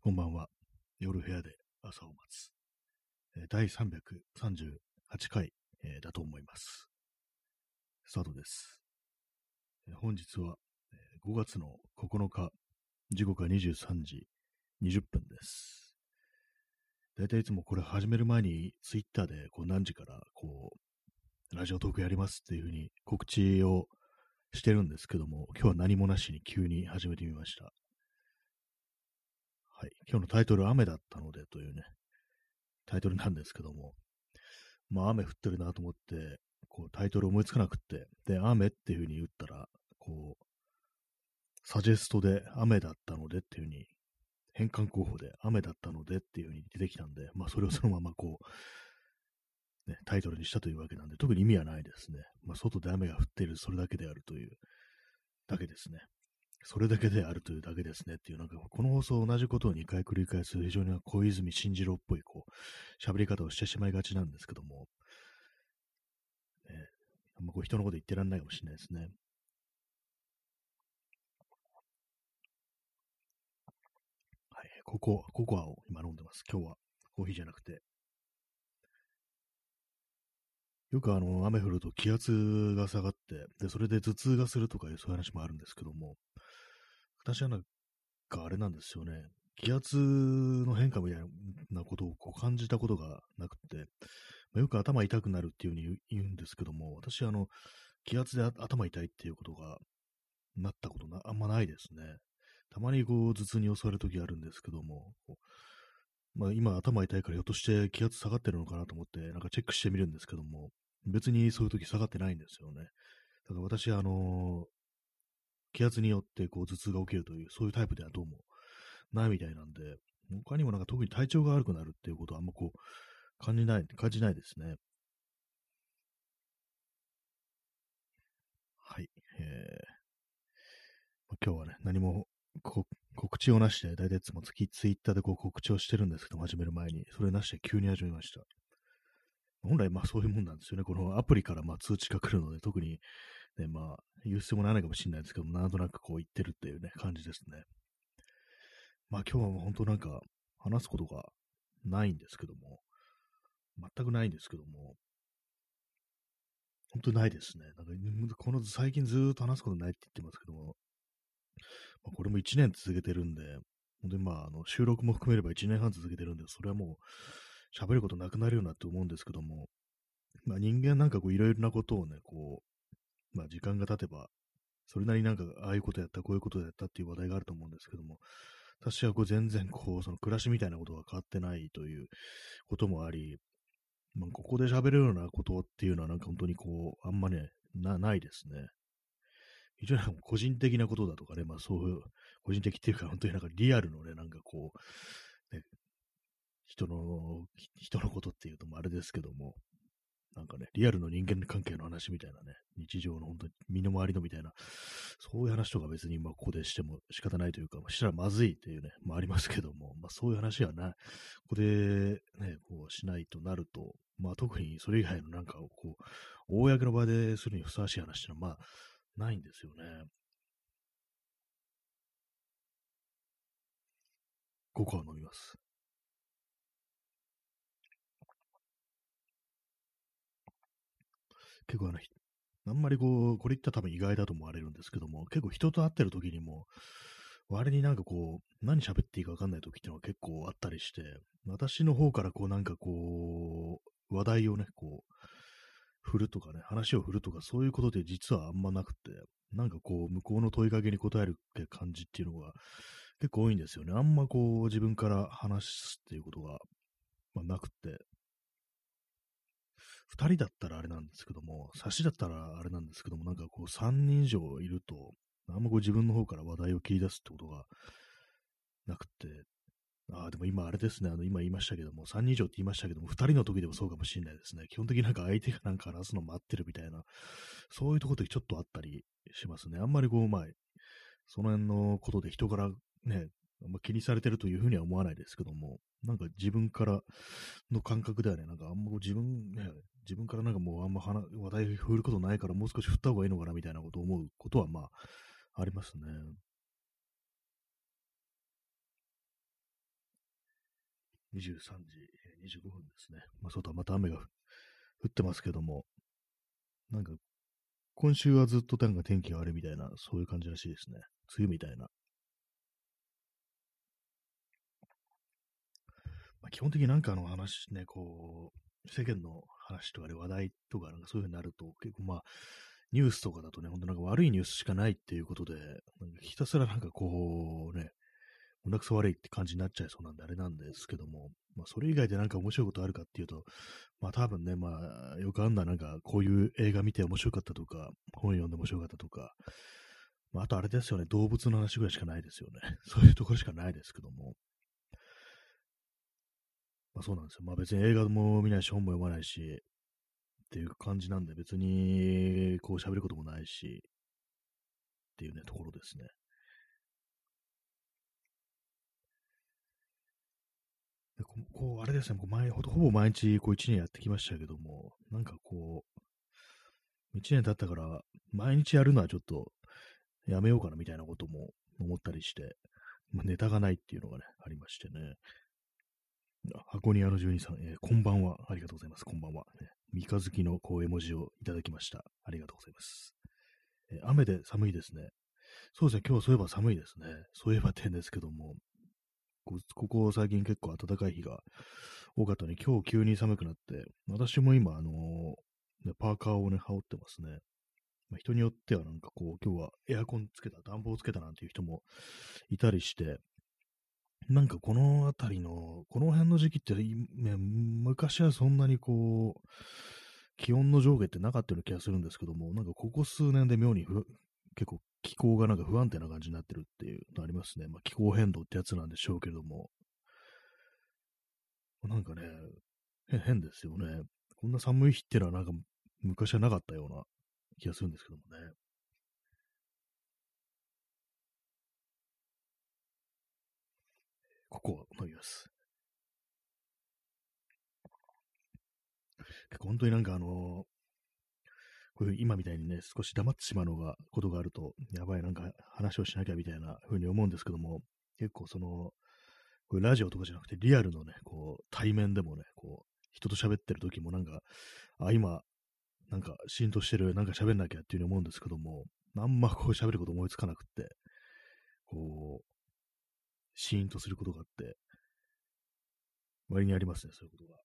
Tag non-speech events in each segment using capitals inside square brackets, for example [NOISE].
こんばんは。夜部屋で朝を待つ。第338回、えだと思います。スタートです。本日は、5月の9日、時刻は23時20分です。だいたいいつもこれ始める前にツイッターでこう何時からこう、ラジオトークやりますっていうふうに告知をしてるんですけども、今日は何もなしに急に始めてみました。はい。今日のタイトル、雨だったのでというね、タイトルなんですけども、まあ雨降ってるなと思って、こうタイトル思いつかなくって、で、雨っていう風に言ったら、こう、サジェストで雨だったのでっていう風に、変換候補で雨だったのでっていう風に出てきたんで、まあそれをそのままこう、ね、タイトルにしたというわけなんで、特に意味はないですね。まあ外で雨が降っている、それだけであるというだけですね。それだけであるというだけですねっていう、なんかこの放送同じことを2回繰り返す非常に小泉進次郎っぽいこう喋り方をしてしまいがちなんですけども、ね、あんまこう人のこと言ってらんないかもしれないですね。はい、ココア、ココアを今飲んでます。今日はコーヒーじゃなくて。よくあの、雨降ると気圧が下がって、で、それで頭痛がするとかいうそういう話もあるんですけども、私はなんかあれなんですよね。気圧の変化みたいなことをこう感じたことがなくて、まよく頭痛くなるっていうふうに言うんですけども、私あの、気圧で頭痛いっていうことがなったことなあんまないですね。たまにこう頭痛に襲われるときあるんですけども、まあ今頭痛いからひょっとして気圧下がってるのかなと思ってなんかチェックしてみるんですけども、別にそういう時下がってないんですよね。だから私、あの気圧によってこう頭痛が起きるという、そういうタイプではどうもないみたいなんで、他にもなんか特に体調が悪くなるっていうことはあんまこう感じない、感じないですね。はい。えーま今日はね、何もこ告知をなしで、だいたいつも月ツイッターでこう告知をしてるんですけど、始める前に、それなしで急に始めました。本来まあそういうもんなんですよね。このアプリからま通知が来るので、特にね、まあ言う必要もないかもしれないですけど、なんとなくこう言ってるっていうね、感じですね。まあ今日は本当なんか話すことがないんですけども、全くないんですけども、本当ないですね。なんかこの最近ずっと話すことないって言ってますけども、まあ、これも1年続けてるんで、本当にまああの収録も含めれば1年半続けてるんで、それはもう喋ることなくなるようなって思うんですけども、まあ人間なんかこういろいろなことをね、こう、まあ時間が経てば、それなりになんかああいうことやった、こういうことやったっていう話題があると思うんですけども、私はこう全然こう、その暮らしみたいなことが変わってないということもあり、まあ、ここで喋るようなことっていうのはなんか本当にこう、あんまね、な、ないですね。非常に個人的なことだとかね、まあそういう、個人的っていうか本当になんかリアルのね、なんかこう、ね、人の、人のことっていうともあれですけども、なんかね、リアルの人間関係の話みたいなね、日常の本当に身の回りのみたいな、そういう話とか別に今ここでしても仕方ないというか、したらまずいっていうね、もありますけども、まあそういう話はな、ここでね、こうしないとなると、まあ特にそれ以外のなんかをこう、公の場でするにふさわしい話ってのはまあないんですよね。ココア飲みます。結構あの、あんまりこう、これ言ったら多分意外だと思われるんですけども、結構人と会ってる時にも、割になんかこう、何喋っていいか分かんない時っていうのが結構あったりして、私の方からこうなんかこう、話題をね、こう、振るとかね、話を振るとか、そういうことって実はあんまなくて、なんかこう、向こうの問いかけに答えるって感じっていうのが結構多いんですよね。あんまこう、自分から話すっていうことが、まあ、なくて、二人だったらあれなんですけども、差しだったらあれなんですけども、なんかこう、三人以上いると、あんまこう自分の方から話題を切り出すってことがなくて、ああ、でも今あれですね、あの、今言いましたけども、3人以上って言いましたけども、2人の時でもそうかもしれないですね。基本的になんか相手がなんか話すの待ってるみたいな、そういうところでちょっとあったりしますね。あんまりこう、まあ、その辺のことで人からね、あんま気にされてるというふうには思わないですけども、なんか自分からの感覚ではね、なんかあんま自分、ね、自分からなんかもうあんま話話題振ることないからもう少し振った方がいいのかなみたいなことを思うことはまあ、ありますね。23時25分ですね。まあ、外はまた雨が降ってますけども、なんか、今週はずっとなんか天気が悪いみたいな、そういう感じらしいですね。梅雨みたいな。まあ、基本的になんかの話ね、こう、世間の話とかで話題とかなんかそういう風になると、結構まあ、ニュースとかだとね、ほんとなんか悪いニュースしかないっていうことで、ひたすらなんかこうね、胸くそ悪いって感じになっちゃいそうなんであれなんですけども、まあそれ以外でなんか面白いことあるかっていうと、まあ多分ね、まあよくあんななんかこういう映画見て面白かったとか、本読んで面白かったとか、まああとあれですよね、動物の話ぐらいしかないですよね。[LAUGHS] そういうところしかないですけども。まあそうなんですよ。まあ別に映画も見ないし、本も読まないし、っていう感じなんで別にこう喋ることもないし、っていうね、ところですね。でここう、あれですね、前ほほぼ毎日こう1年やってきましたけども、なんかこう、1年経ったから、毎日やるのはちょっとやめようかなみたいなことも思ったりして、まあ、ネタがないっていうのがね、ありましてね。箱庭の住人さん、えー、こんばんは。ありがとうございます。こんばんは。ね、三日月のこう絵文字をいただきました。ありがとうございます。えー、雨で寒いですね。そうですね、今日そういえば寒いですね。そういえばってんですけども、ここ最近結構暖かい日が多かったのに、今日急に寒くなって、私も今、あのー、パーカーをね、羽織ってますね。まあ、人によってはなんかこう、今日はエアコンつけた、暖房つけたなんていう人もいたりして、なんかこの辺りの、この辺の時期って、ね、昔はそんなにこう、気温の上下ってなかったような気がするんですけども、なんかここ数年で妙に結構気候がなんか不安定な感じになってるっていうのありますね。まあ気候変動ってやつなんでしょうけども。なんかね、変ですよね。こんな寒い日ってのはなんか昔はなかったような気がするんですけどもね。ここを飲みます。結構本当になんかあのー、こういう今みたいにね、少し黙ってしまうのが、ことがあると、やばいなんか話をしなきゃみたいな風に思うんですけども、結構その、こうラジオとかじゃなくてリアルのね、こう、対面でもね、こう、人と喋ってる時もなんか、あ、今、なんか、シーンとしてる、なんか喋んなきゃっていうふうに思うんですけども、あんまこう喋ること思いつかなくって、こう、シーンとすることがあって、割にありますね、そういうことが。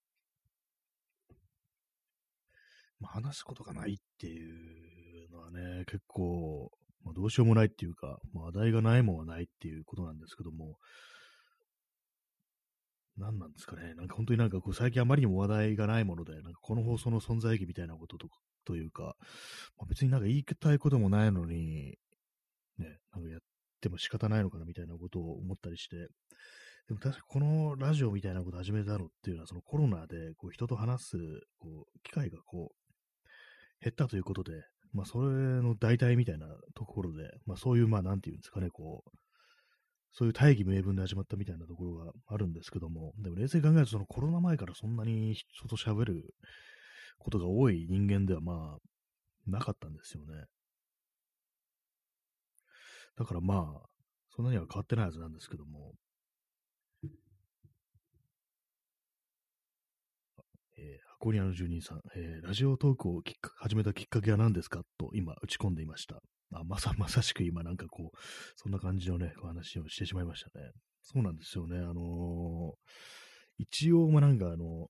まあ、話すことがないっていうのはね、結構、まあ、どうしようもないっていうか、まあ、話題がないもんはないっていうことなんですけども、何なんですかね。なんか本当になんかこう最近あまりにも話題がないもので、なんかこの放送の存在意義みたいなこととというか、まあ、別になんか言いたいこともないのに、ね、なんかやっても仕方ないのかなみたいなことを思ったりして、でも確かこのラジオみたいなこと始めたのっていうのは、そのコロナでこう人と話すこう機会がこう減ったということで、まあそれの代替みたいなところで、まあそういうまあなんていうんですかね、こう、そういう大義名分で始まったみたいなところがあるんですけども、でも冷静に考えるとそのコロナ前からそんなに人と喋ることが多い人間ではまあなかったんですよね。だからまあ、そんなには変わってないはずなんですけども、えー、箱庭の住人さん、えー、ラジオトークをきっか始めたきっかけは何ですか？と今打ち込んでいました。あまさ、[LAUGHS] まさしく今なんかこう、そんな感じのね、お話をしてしまいましたね。そうなんですよね。あのー、一応、まあなんかあの、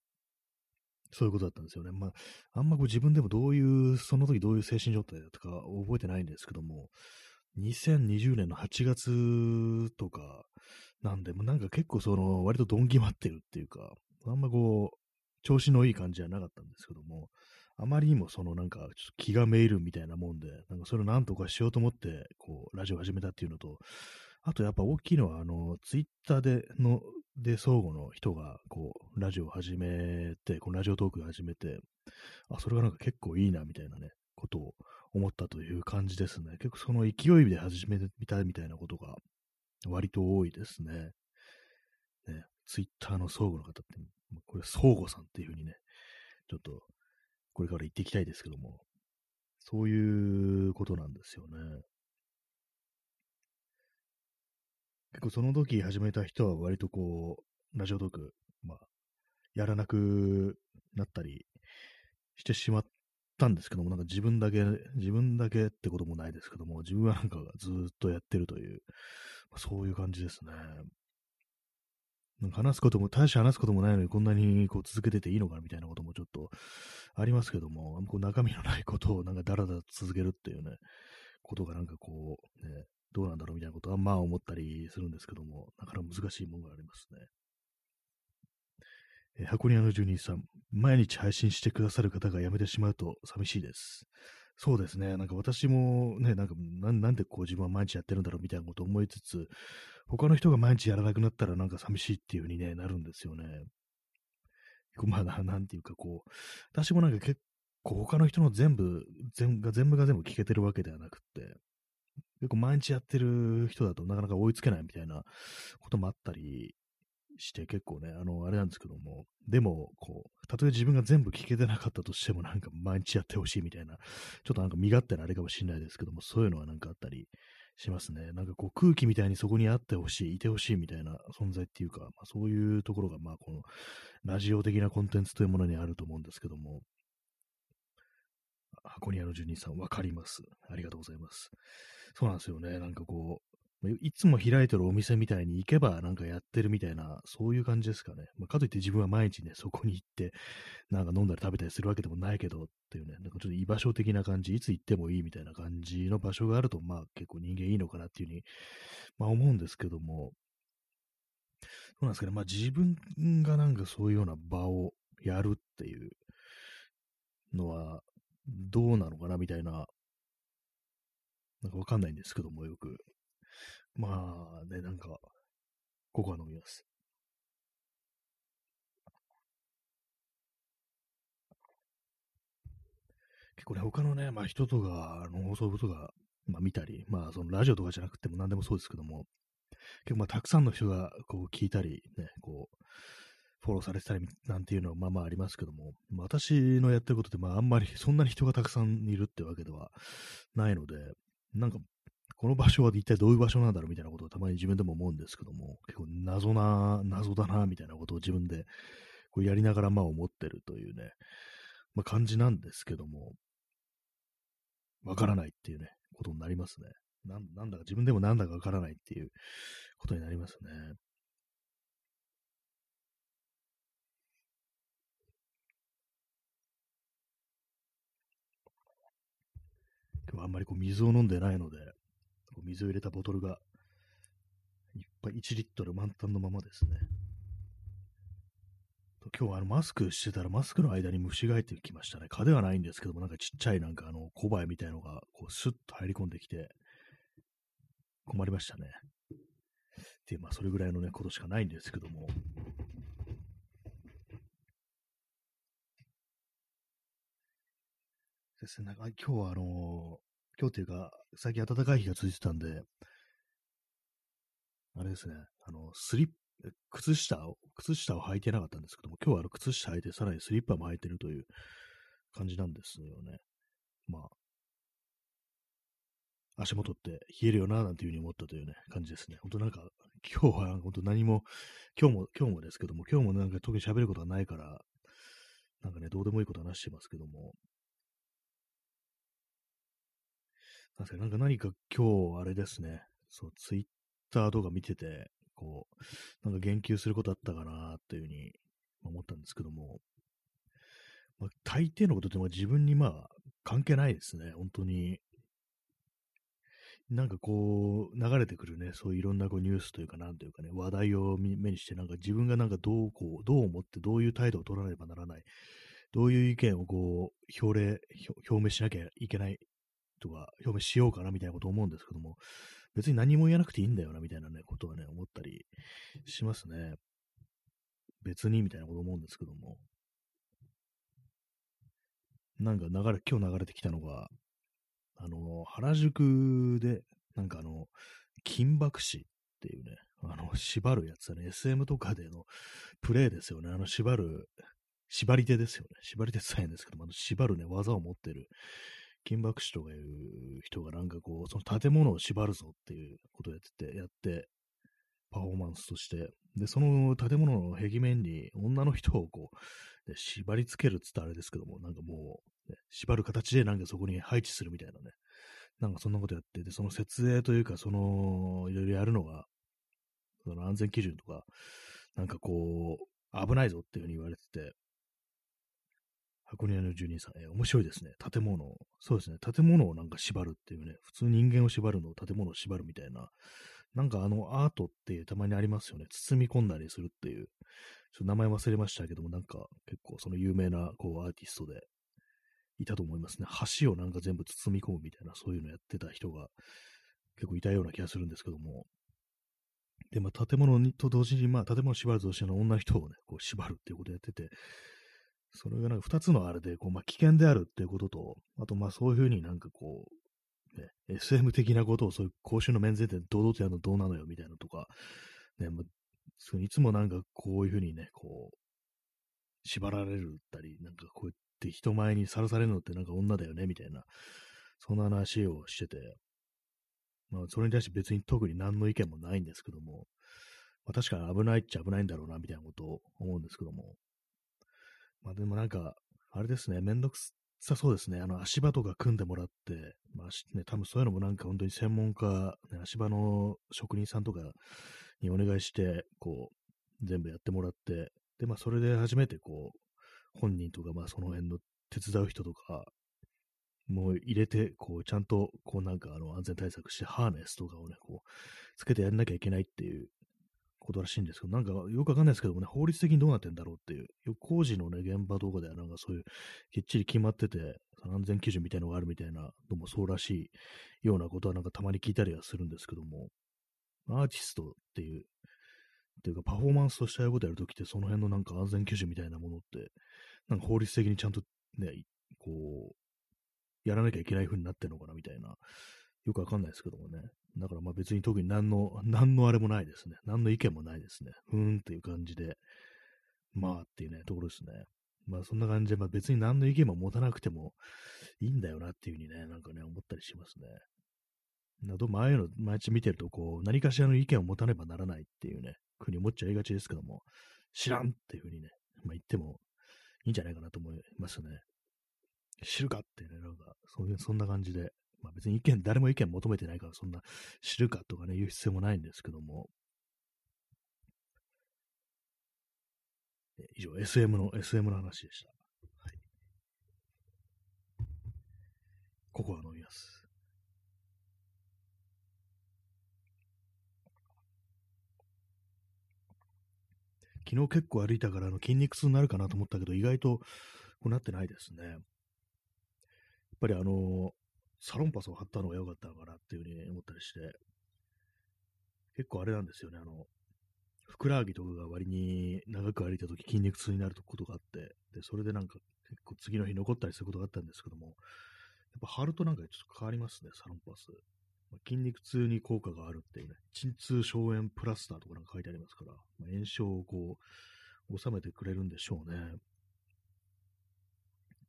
そういうことだったんですよね。まあ、あんまこう自分でもどういう、その時どういう精神状態だったか覚えてないんですけども、2020年の8月とかなんで、もなんか結構その、割とドン決まってるっていうか、あんまこう、調子のいい感じじゃなかったんですけども、あまりにもそのなんか、ちょっと気がめいるみたいなもんで、なんかそれをなんとかしようと思って、こう、ラジオ始めたっていうのと、あとやっぱ大きいのは、あの、ツイッターでの、で、相互の人が、こう、ラジオを始めて、このラジオトークを始めて、あ、それがなんか結構いいな、みたいなね、ことを思ったという感じですね。結構その勢いで始めてみたみたいなことが割と多いですね。ね、ツイッターの相互の方って、これ相互さんっていうふうにね、ちょっとこれから言っていきたいですけども、そういうことなんですよね。結構その時始めた人は割とこう、ラジオトークまあ、やらなくなったりしてしまったんですけども、なんか自分だけ、自分だけってこともないですけども、自分はなんかずっとやってるという、まあ、そういう感じですね。なんか話すことも、大して話すこともないのに、こんなにこう続けてていいのかみたいなこともちょっとありますけども、こう中身のないことをなんかだらだら続けるっていうね、ことがなんかこう、ね、どうなんだろうみたいなことはまあ思ったりするんですけども、なかなか難しいものがありますね。え箱庭の住人さん、毎日配信してくださる方が辞めてしまうと寂しいです。そうですね。なんか私もね、なんかなんでこう自分は毎日やってるんだろうみたいなことを思いつつ、他の人が毎日やらなくなったらなんか寂しいっていう風に、ね、なるんですよね。まあな、なんていうかこう、私もなんか結構他の人の全部、全が全部が全部聞けてるわけではなくって、結構毎日やってる人だとなかなか追いつけないみたいなこともあったりして結構ね、あの、あれなんですけども、でも、こう、たとえ自分が全部聞けてなかったとしても、なんか毎日やってほしいみたいな、ちょっとなんか身勝手なあれかもしれないですけども、そういうのはなんかあったりしますね。なんかこう空気みたいにそこにあってほしい、いてほしいみたいな存在っていうか、まあ、そういうところが、まあこのラジオ的なコンテンツというものにあると思うんですけども、箱庭の住人さん、わかります。ありがとうございます。そうなんですよね。なんかこう、いつも開いてるお店みたいに行けばなんかやってるみたいな、そういう感じですかね。まあ、かといって自分は毎日ね、[LAUGHS] そこに行って、なんか飲んだり食べたりするわけでもないけどっていうね、なんかちょっと居場所的な感じ、いつ行ってもいいみたいな感じの場所があると、まあ結構人間いいのかなっていうふうに、まあ思うんですけども、そうなんですけど、まあ自分がなんかそういうような場をやるっていうのは、どうなのかなみたいな、なんかわかんないんですけども、よく。まあね、なんか、ここは飲みます。結構ね、他のね、まあ人とか、あの放送部とか、まあ見たり、まあそのラジオとかじゃなくても何でもそうですけども、結構まあたくさんの人がこう聞いたり、ね、こう、フォローされてたりなんていうのはまあまあありますけども、まあ、私のやってることってまああんまりそんなに人がたくさんいるってわけではないので、なんかこの場所は一体どういう場所なんだろうみたいなことをたまに自分でも思うんですけども、結構謎な、謎だな、みたいなことを自分でこうやりながらまあ思ってるというね、まあ、感じなんですけども、わからないっていうね、ことになりますね。ななんだか自分でもなんだかわからないっていうことになりますね。今日はあんまりこう水を飲んでないので、水を入れたボトルが、いっぱい1リットル満タンのままですね。今日はあのマスクしてたらマスクの間に虫が入ってきましたね。蚊ではないんですけども、なんかちっちゃいなんかあの小バエみたいのがこうスッと入り込んできて困りましたね。で、まあそれぐらいのね、ことしかないんですけども。ですね、なんか今日はあの今日というか、最近暖かい日が続いてたんで、あれですね、あの、スリッ靴下を、靴下を履いてなかったんですけども、今日はあの靴下履いて、さらにスリッパも履いてるという感じなんですよね。まあ、足元って冷えるよな、なんていうふうに思ったというね、感じですね。本当なんか、今日は本当何も、今日も、今日もですけども、今日もなんか特に喋ることはないから、なんかね、どうでもいいこと話してますけども、確かなんか何か今日あれですね、そう、ツイッターとか見てて、こう、なんか言及することあったかなっていうふうに思ったんですけども、まあ、大抵のことって自分にまあ関係ないですね、本当に。なんかこう、流れてくるね、そういういろんなこうニュースというか、なんというかね、話題を目にして、なんか自分がなんかどうこう、どう思って、どういう態度を取らねばならない、どういう意見をこう、表例、表明しなきゃいけないとか表明しようかなみたいなこと思うんですけども、別に何も言わなくていいんだよなみたいなね、ことはね、思ったりしますね。別にみたいなこと思うんですけども。なんか流れ、今日流れてきたのが、あの、原宿で、なんかあの、金箔師っていうね、あの、縛るやつだね、SM とかでのプレイですよね。あの、縛る、縛り手ですよね。縛り手さえですけども、あの縛るね、技を持ってる金箔師とかいう人がなんかこう、その建物を縛るぞっていうことをやってて、やって、パフォーマンスとして、で、その建物の壁面に女の人をこう、ね、縛り付けるっつったらあれですけども、なんかもう、ね、縛る形でなんかそこに配置するみたいなね、なんかそんなことやってて、その設営というか、その、いろいろやるのが、その安全基準とか、なんかこう、危ないぞっていうふうに言われてて、箱根の住人さん、えー、面白いですね。建物を。そうですね。建物をなんか縛るっていうね。普通人間を縛るのを建物を縛るみたいな。なんかあのアートってたまにありますよね。包み込んだりするっていう。ちょっと名前忘れましたけども、なんか結構その有名なこうアーティストでいたと思いますね。橋をなんか全部包み込むみたいな、そういうのやってた人が結構いたような気がするんですけども。で、まあ、建物にと同時に、まあ、建物を縛るとしての女の人をね、こう縛るっていうことをやってて、それがなんか二つのあれで、こう、まあ、危険であるっていうことと、あと、まあ、そういうふうになんかこう、ね、SM 的なことをそういう公衆の面前で堂々とやるのどうなのよみたいなとか、ね、まあ、いつもなんかこういうふうにね、こう、縛られるったり、なんかこうやって人前にさらされるのってなんか女だよねみたいな、そんな話をしてて、まあ、それに対して別に特に何の意見もないんですけども、まあ、確かに危ないっちゃ危ないんだろうな、みたいなことを思うんですけども。まあでもなんか、あれですね、めんどくさそうですね。あの、足場とか組んでもらって、まあね、多分そういうのもなんか本当に専門家、ね、足場の職人さんとかにお願いして、こう、全部やってもらって、で、まあそれで初めてこう、本人とか、まあその辺の手伝う人とか、もう入れて、こう、ちゃんと、こうなんかあの安全対策して、ハーネスとかをね、こう、つけてやんなきゃいけないっていうことらしいんですけど、なんかよくわかんないですけどもね、法律的にどうなってんだろうっていう、工事のね、現場とかではなんかそういう、きっちり決まってて、安全基準みたいなのがあるみたいなのもそうらしいようなことはなんかたまに聞いたりはするんですけども、アーティストっていう、っていうかパフォーマンスとしてああいうことやるときって、その辺のなんか安全基準みたいなものって、なんか法律的にちゃんとね、こう、やらなきゃいけない風になってるのかなみたいな、よくわかんないですけどもね。だからまあ別に特に何の、何のあれもないですね。何の意見もないですね。ふーんっていう感じで、まあっていうね、ところですね。まあそんな感じで、まあ別に何の意見も持たなくてもいいんだよなっていうふうにね、なんかね、思ったりしますね。などもああいうの毎日見てると、こう、何かしらの意見を持たねばならないっていうね、ふうに思っちゃいがちですけども、知らんっていうふうにね、まあ言ってもいいんじゃないかなと思いますね。知るかってね、なんか、そそんな感じで、まあ別に意見、[LAUGHS] 誰も意見求めてないから、そんな知るかとかね、言う必要もないんですけども、以上、SM の、SM の話でした。はい。ここは飲みます。昨日結構歩いたからあの筋肉痛になるかなと思ったけど、意外とこうなってないですね。やっぱりあのサロンパスを貼ったのが良かったのかなっていうふうに思ったりして、結構あれなんですよね、あの、ふくらはぎとかが割に長く歩いたとき筋肉痛になることがあって、で、それでなんか結構次の日残ったりすることがあったんですけども、やっぱ貼るとなんかちょっと変わりますね、サロンパス。まあ、筋肉痛に効果があるっていうね、鎮痛消炎プラスターとかなんか書いてありますから、まあ、炎症をこう、収めてくれるんでしょうね。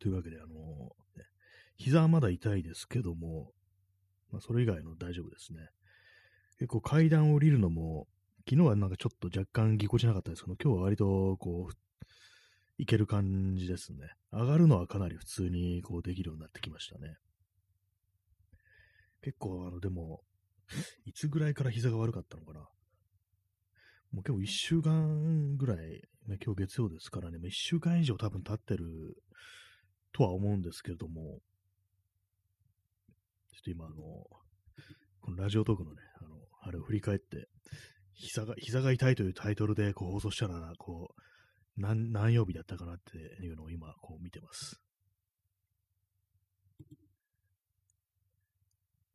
というわけで、あのー、膝はまだ痛いですけども、まあ、それ以外の大丈夫ですね。結構階段を降りるのも、昨日はなんかちょっと若干ぎこちなかったですけど、今日は割とこう、いける感じですね。上がるのはかなり普通にこうできるようになってきましたね。結構あの、でも、いつぐらいから膝が悪かったのかな。もう結構一週間ぐらい、ね、今日月曜ですからね、一週間以上多分経ってるとは思うんですけれども、と今、あの、このラジオトークのね、あの、あれを振り返って、膝が、膝が痛いというタイトルでこう放送したら、こう、何、何曜日だったかなっていうのを今、こう見てます。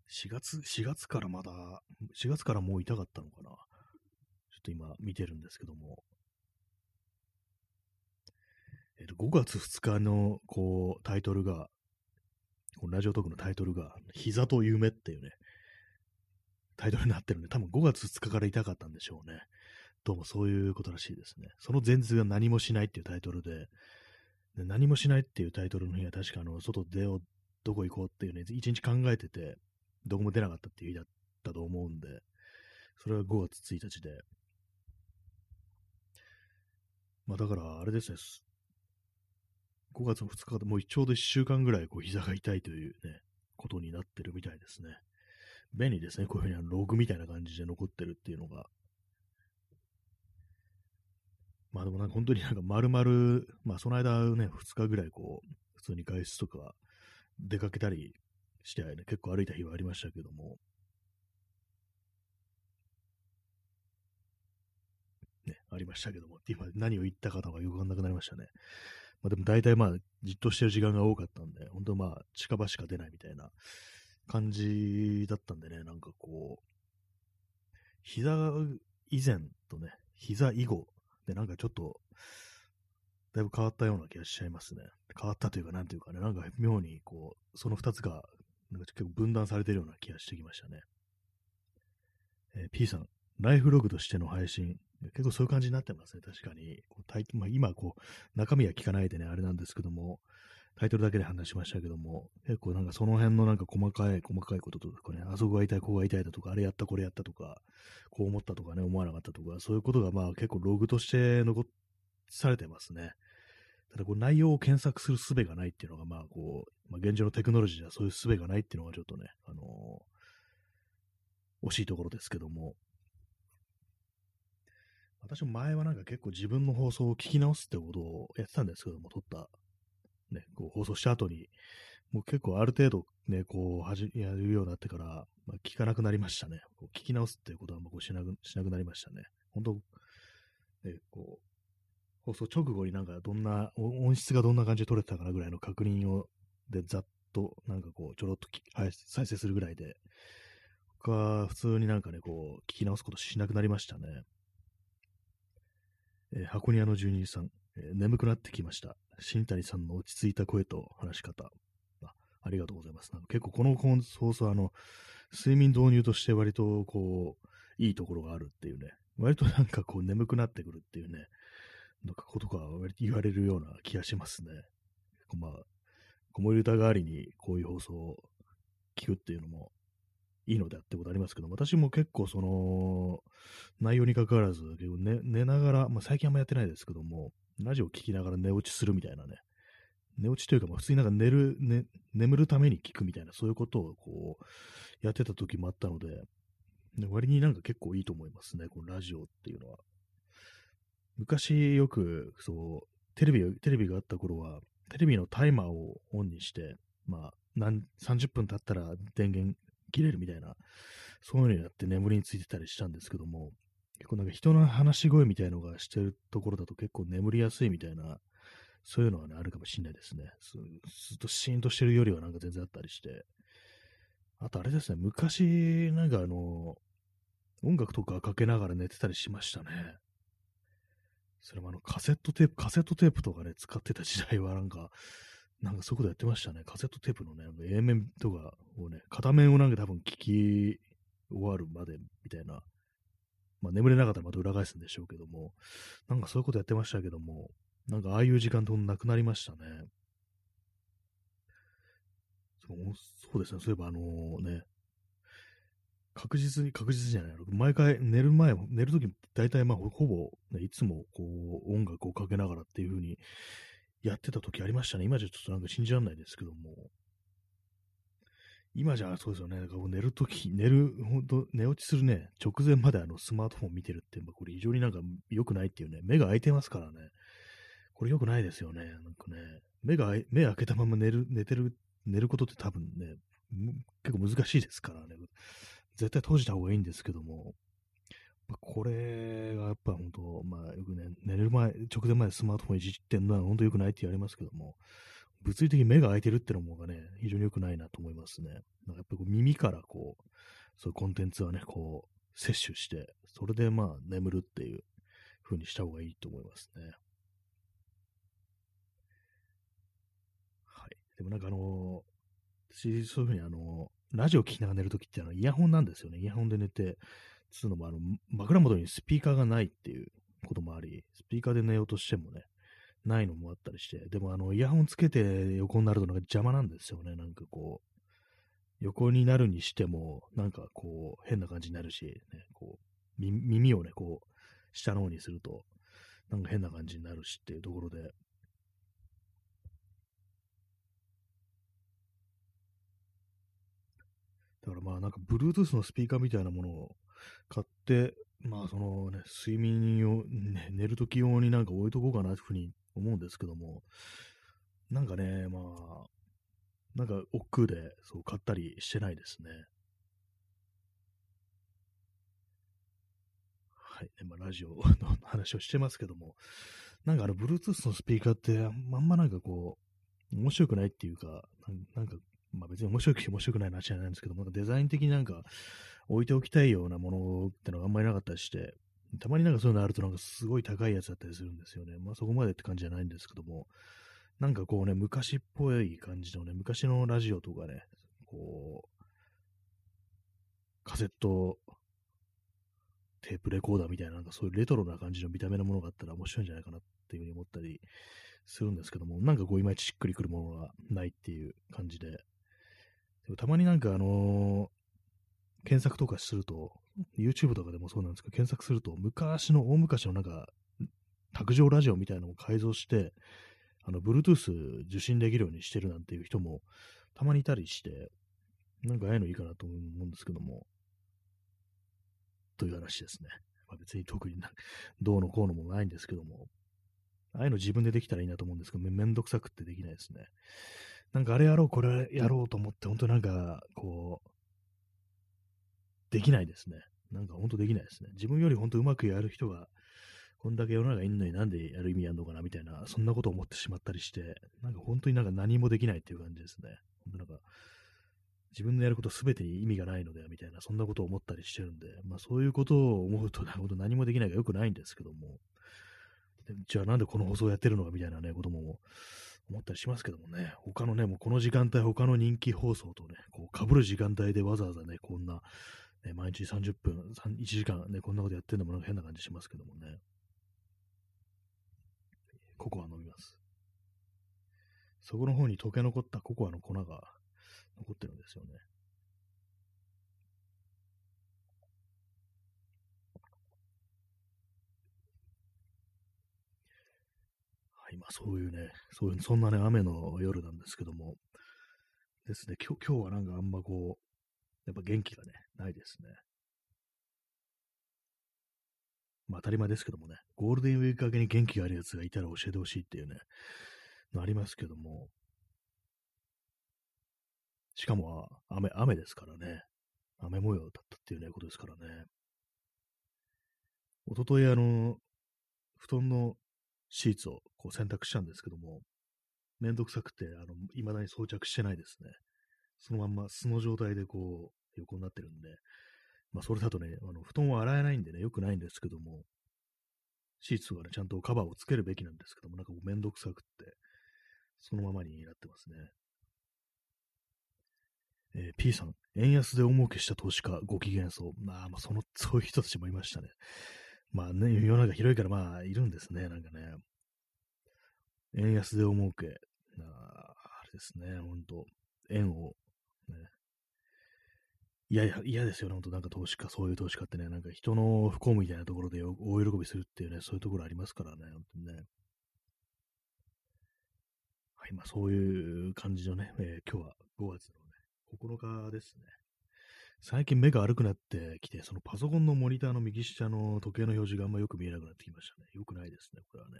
4月、4月からまだ、4月からもう痛かったのかな。ちょっと今見てるんですけども。えっ、と、5月2日の、こう、タイトルが、このラジオトークのタイトルが、膝と夢っていうね、タイトルになってるんで、多分5月2日から痛かったんでしょうね。どうもそういうことらしいですね。その前日が何もしないっていうタイトルで、で何もしないっていうタイトルの日は確かあの、外出よう、どこ行こうっていうね、一日考えてて、どこも出なかったっていう日だったと思うんで、それが5月1日で。まあだから、あれですね、5月の2日でもうちょうど1週間ぐらいこう膝が痛いというね、ことになってるみたいですね。便利ですね。こういうふうにログみたいな感じで残ってるっていうのが。まあでもなんか本当になんか丸々、まあその間ね、2日ぐらいこう、普通に外出とか出かけたりして、ね、結構歩いた日はありましたけども、ね、ありましたけども、今何を言ったかとかよくわかんなくなりましたね。まあでも大体まあじっとしてる時間が多かったんで、本当まあ近場しか出ないみたいな感じだったんでね、なんかこう、膝以前とね、膝以後でなんかちょっと、だいぶ変わったような気がしちゃいますね。変わったというか、なんというかね、なんか妙にこう、その二つが、なんか結構分断されてるような気がしてきましたね。えー、P さん、ライフログとしての配信、結構そういう感じになってますね、確かに。こうまあ、今、こう、中身は聞かないでね、あれなんですけども、タイトルだけで話しましたけども、結構なんかその辺のなんか細かい、細かいこととかね、あそこが痛い、ここが痛いだとか、あれやった、これやったとか、こう思ったとかね、思わなかったとか、そういうことがまあ結構ログとして残されてますね。ただこう内容を検索する術がないっていうのがまあこう、まあ、現状のテクノロジーではそういう術がないっていうのがちょっとね、あのー、惜しいところですけども、私も前はなんか結構自分の放送を聞き直すってことをやってたんですけども、撮った、ね、こう放送した後に、もう結構ある程度ね、こう、はじ、やるようになってから、まあ、聞かなくなりましたね。こう聞き直すっていうことはもうしなく、しなくなりましたね。本当ね、こう、放送直後になんかどんな、音質がどんな感じで撮れてたかなぐらいの確認を、で、ざっと、なんかこう、ちょろっと再生するぐらいで、他は普通になんかね、こう、聞き直すことしなくなりましたね。えー、箱庭の住人さん、えー、眠くなってきました。新谷さんの落ち着いた声と話し方。あありがとうございます。なんか結構この放送、あの、睡眠導入として割とこう、いいところがあるっていうね、割となんかこう眠くなってくるっていうね、なんかことが言われるような気がしますね。まあ、子守歌代わりにこういう放送を聞くっていうのもいいのであってことありますけど、私も結構その、内容に関わらず、寝寝ながら、まあ、最近あんまやってないですけども、ラジオを聴きながら寝落ちするみたいなね、寝落ちというか、まあ、普通になんか寝る、ね、眠るために聞くみたいな、そういうことをこう、やってた時もあったので、割になんか結構いいと思いますね、このラジオっていうのは。昔よく、そう、テレビ、テレビがあった頃は、テレビのタイマーをオンにして、まあ、何、30分経ったら電源切れるみたいな、そういうのになって眠りについてたりしたんですけども、結構なんか人の話し声みたいのがしてるところだと結構眠りやすいみたいな、そういうのはね、あるかもしれないですね。ずっとシーンとしてるよりはなんか全然あったりして。あとあれですね、昔、なんかあの、音楽とかかけながら寝てたりしましたね。それもあの、カセットテープ、カセットテープとかね、使ってた時代はなんか、なんかそういうことやってましたね。カセットテープのね、A 面とかをね、片面をなんか多分聞き終わるまでみたいな。まあ眠れなかったらまた裏返すんでしょうけども、なんかそういうことやってましたけども、なんかああいう時間となくなりましたね。そうそうですね。そういえばあのね、確実に、確実じゃない毎回寝る前、寝るとき大体まあほぼ、ね、いつもこう音楽をかけながらっていう風にやってた時ありましたね。今じゃちょっとなんか信じられないですけども。今じゃそうですよね。寝るとき、寝る、ほんと、寝落ちするね、直前まであのスマートフォン見てるって、まあ、これ非常になんか良くないっていうね、目が開いてますからね。これ良くないですよね。なんかね、目が、目開けたまま寝る、寝てる、寝ることって多分ね、結構難しいですからね。絶対閉じた方がいいんですけども、これがやっぱ本当、まあ、寝る前、直前までスマートフォンいじってんのは本当良くないって言われますけども、物理的に目が開いてるってのもね、非常に良くないなと思いますね。なんかやっぱり耳からこう、そういうコンテンツはね、こう、摂取して、それでまあ眠るっていう風にした方がいいと思いますね。はい。でもなんかあの私、そういう風にあのラジオ聞きながら寝るときってあのイヤホンなんですよね。イヤホンで寝て、つうのも、あの、枕元にスピーカーがないっていうこともあり、スピーカーで寝ようとしてもね、ないのもあったりして、でもあの、イヤホンつけて横になるとなんか邪魔なんですよね、なんかこう、横になるにしても、なんかこう、変な感じになるし、ね、こう、耳をね、こう、下の方にすると、なんか変な感じになるしっていうところで、だからまあなんか Bluetooth のスピーカーみたいなものを買って、まあそのね、睡眠用、ね、寝るとき用になんか置いとこうかなというふうに思うんですけども、なんかね、まあ、なんか億劫でそう買ったりしてないですね。はい、まあ、ラジオの [LAUGHS] 話をしてますけども、なんかあの、Bluetooth のスピーカーって、あんまなんかこう、面白くないっていうか、なんか、まあ別に面白くて面白くない話じゃないんですけど、デザイン的になんか置いておきたいようなものってのがあんまりなかったりして、たまになんかそういうのあるとなんかすごい高いやつだったりするんですよね。まあそこまでって感じじゃないんですけども、なんかこうね、昔っぽい感じのね、昔のラジオとかね、こう、カセットテープレコーダーみたいな、なんかそういうレトロな感じの見た目のものがあったら面白いんじゃないかなっていうふうに思ったりするんですけども、なんかこういまいちしっくりくるものがないっていう感じで、でもたまになんかあのー、検索とかすると、YouTube とかでもそうなんですけど、検索すると、昔の、大昔のなんか、卓上ラジオみたいなのを改造して、あの、Bluetooth 受信できるようにしてるなんていう人もたまにいたりして、なんかああいうのいいかなと思うんですけども、という話ですね。まあ、別に特になどうのこうのもないんですけども、ああいうの自分でできたらいいなと思うんですけど、めんどくさくってできないですね。なんかあれやろう、これやろうと思って、本当なんか、こう、できないですね。なんか本当できないですね。自分より本当うまくやる人が、こんだけ世の中いんのになんでやる意味あるのかなみたいな、そんなこと思ってしまったりして、なんか本当になんか何もできないっていう感じですね。本当なんか、自分のやることすべてに意味がないのではみたいな、そんなことを思ったりしてるんで、まあそういうことを思うと、なるほど何もできないがよくないんですけども、じゃあなんでこの放送をやってるのかみたいなね、ことも思ったりしますけどもね、他のね、もうこの時間帯、他の人気放送とね、こう被る時間帯でわざわざね、こんな、ね、毎日30分、1時間ね、こんなことやってるのもなんか変な感じしますけどもね。ココア飲みます。そこの方に溶け残ったココアの粉が残ってるんですよね。はい、まあそういうね、そういう、そんなね、雨の夜なんですけども、ですね、今日、今日はなんかあんまこう、やっぱ元気がね、ないですね。まあ当たり前ですけどもね、ゴールデンウィーク明けに元気があるやつがいたら教えてほしいっていうね、のありますけども、しかも雨、雨ですからね。雨模様だったっていうね、ことですからね。おととい、あの、布団のシーツをこう洗濯したんですけども、めんどくさくて、あの、未だに装着してないですね。そのまんま素の状態でこう、横になってるんで、まあ、それだとね、あの、布団を洗えないんでね、良くないんですけども、シーツがね、ちゃんとカバーをつけるべきなんですけども、なんかめんどくさくって、そのままになってますね。えー、P さん、円安で大儲けした投資家、ご機嫌そう。まあ、まあ、その、そういう人たちもいましたね。まあね、世の中広いからまあ、いるんですね、なんかね。円安で大儲け。ああれですね、ほんと。円を、ね。いやいや、嫌ですよね、ほんと。なんか投資家、そういう投資家ってね、なんか人の不幸みたいなところで大喜びするっていうね、そういうところありますからね、本当にね。はい、まあそういう感じのね、えー、今日は5月のね9日ですね。最近目が悪くなってきて、そのパソコンのモニターの右下の時計の表示があんまよく見えなくなってきましたね。よくないですね、これはね。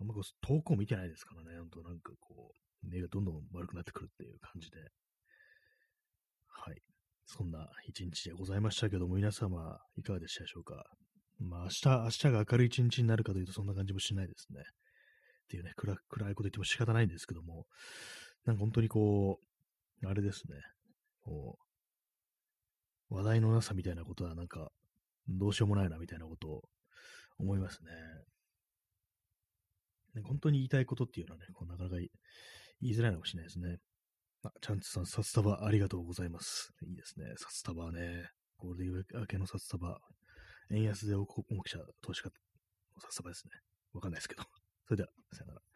あんまこう遠くを見てないですからね、ほんとなんかこう、目がどんどん悪くなってくるっていう感じで。はい。そんな一日でございましたけども、皆様いかがでしたでしょうか？まあ明日、明日が明るい一日になるかというとそんな感じもしないですね。っていうね、暗暗いこと言っても仕方ないんですけども、なんか本当にこう、あれですね、こう、話題のなさみたいなことはなんか、どうしようもないなみたいなことを思いますね。ね本当に言いたいことっていうのはね、こうなかなか言いづらいのかもしれないですね。あ、チャンツさん、札束ありがとうございます。いいですね。札束はね、ゴールデンウィーク明けの札束、円安で大きした投資家の、札束ですね。わかんないですけど。それでは、さよなら。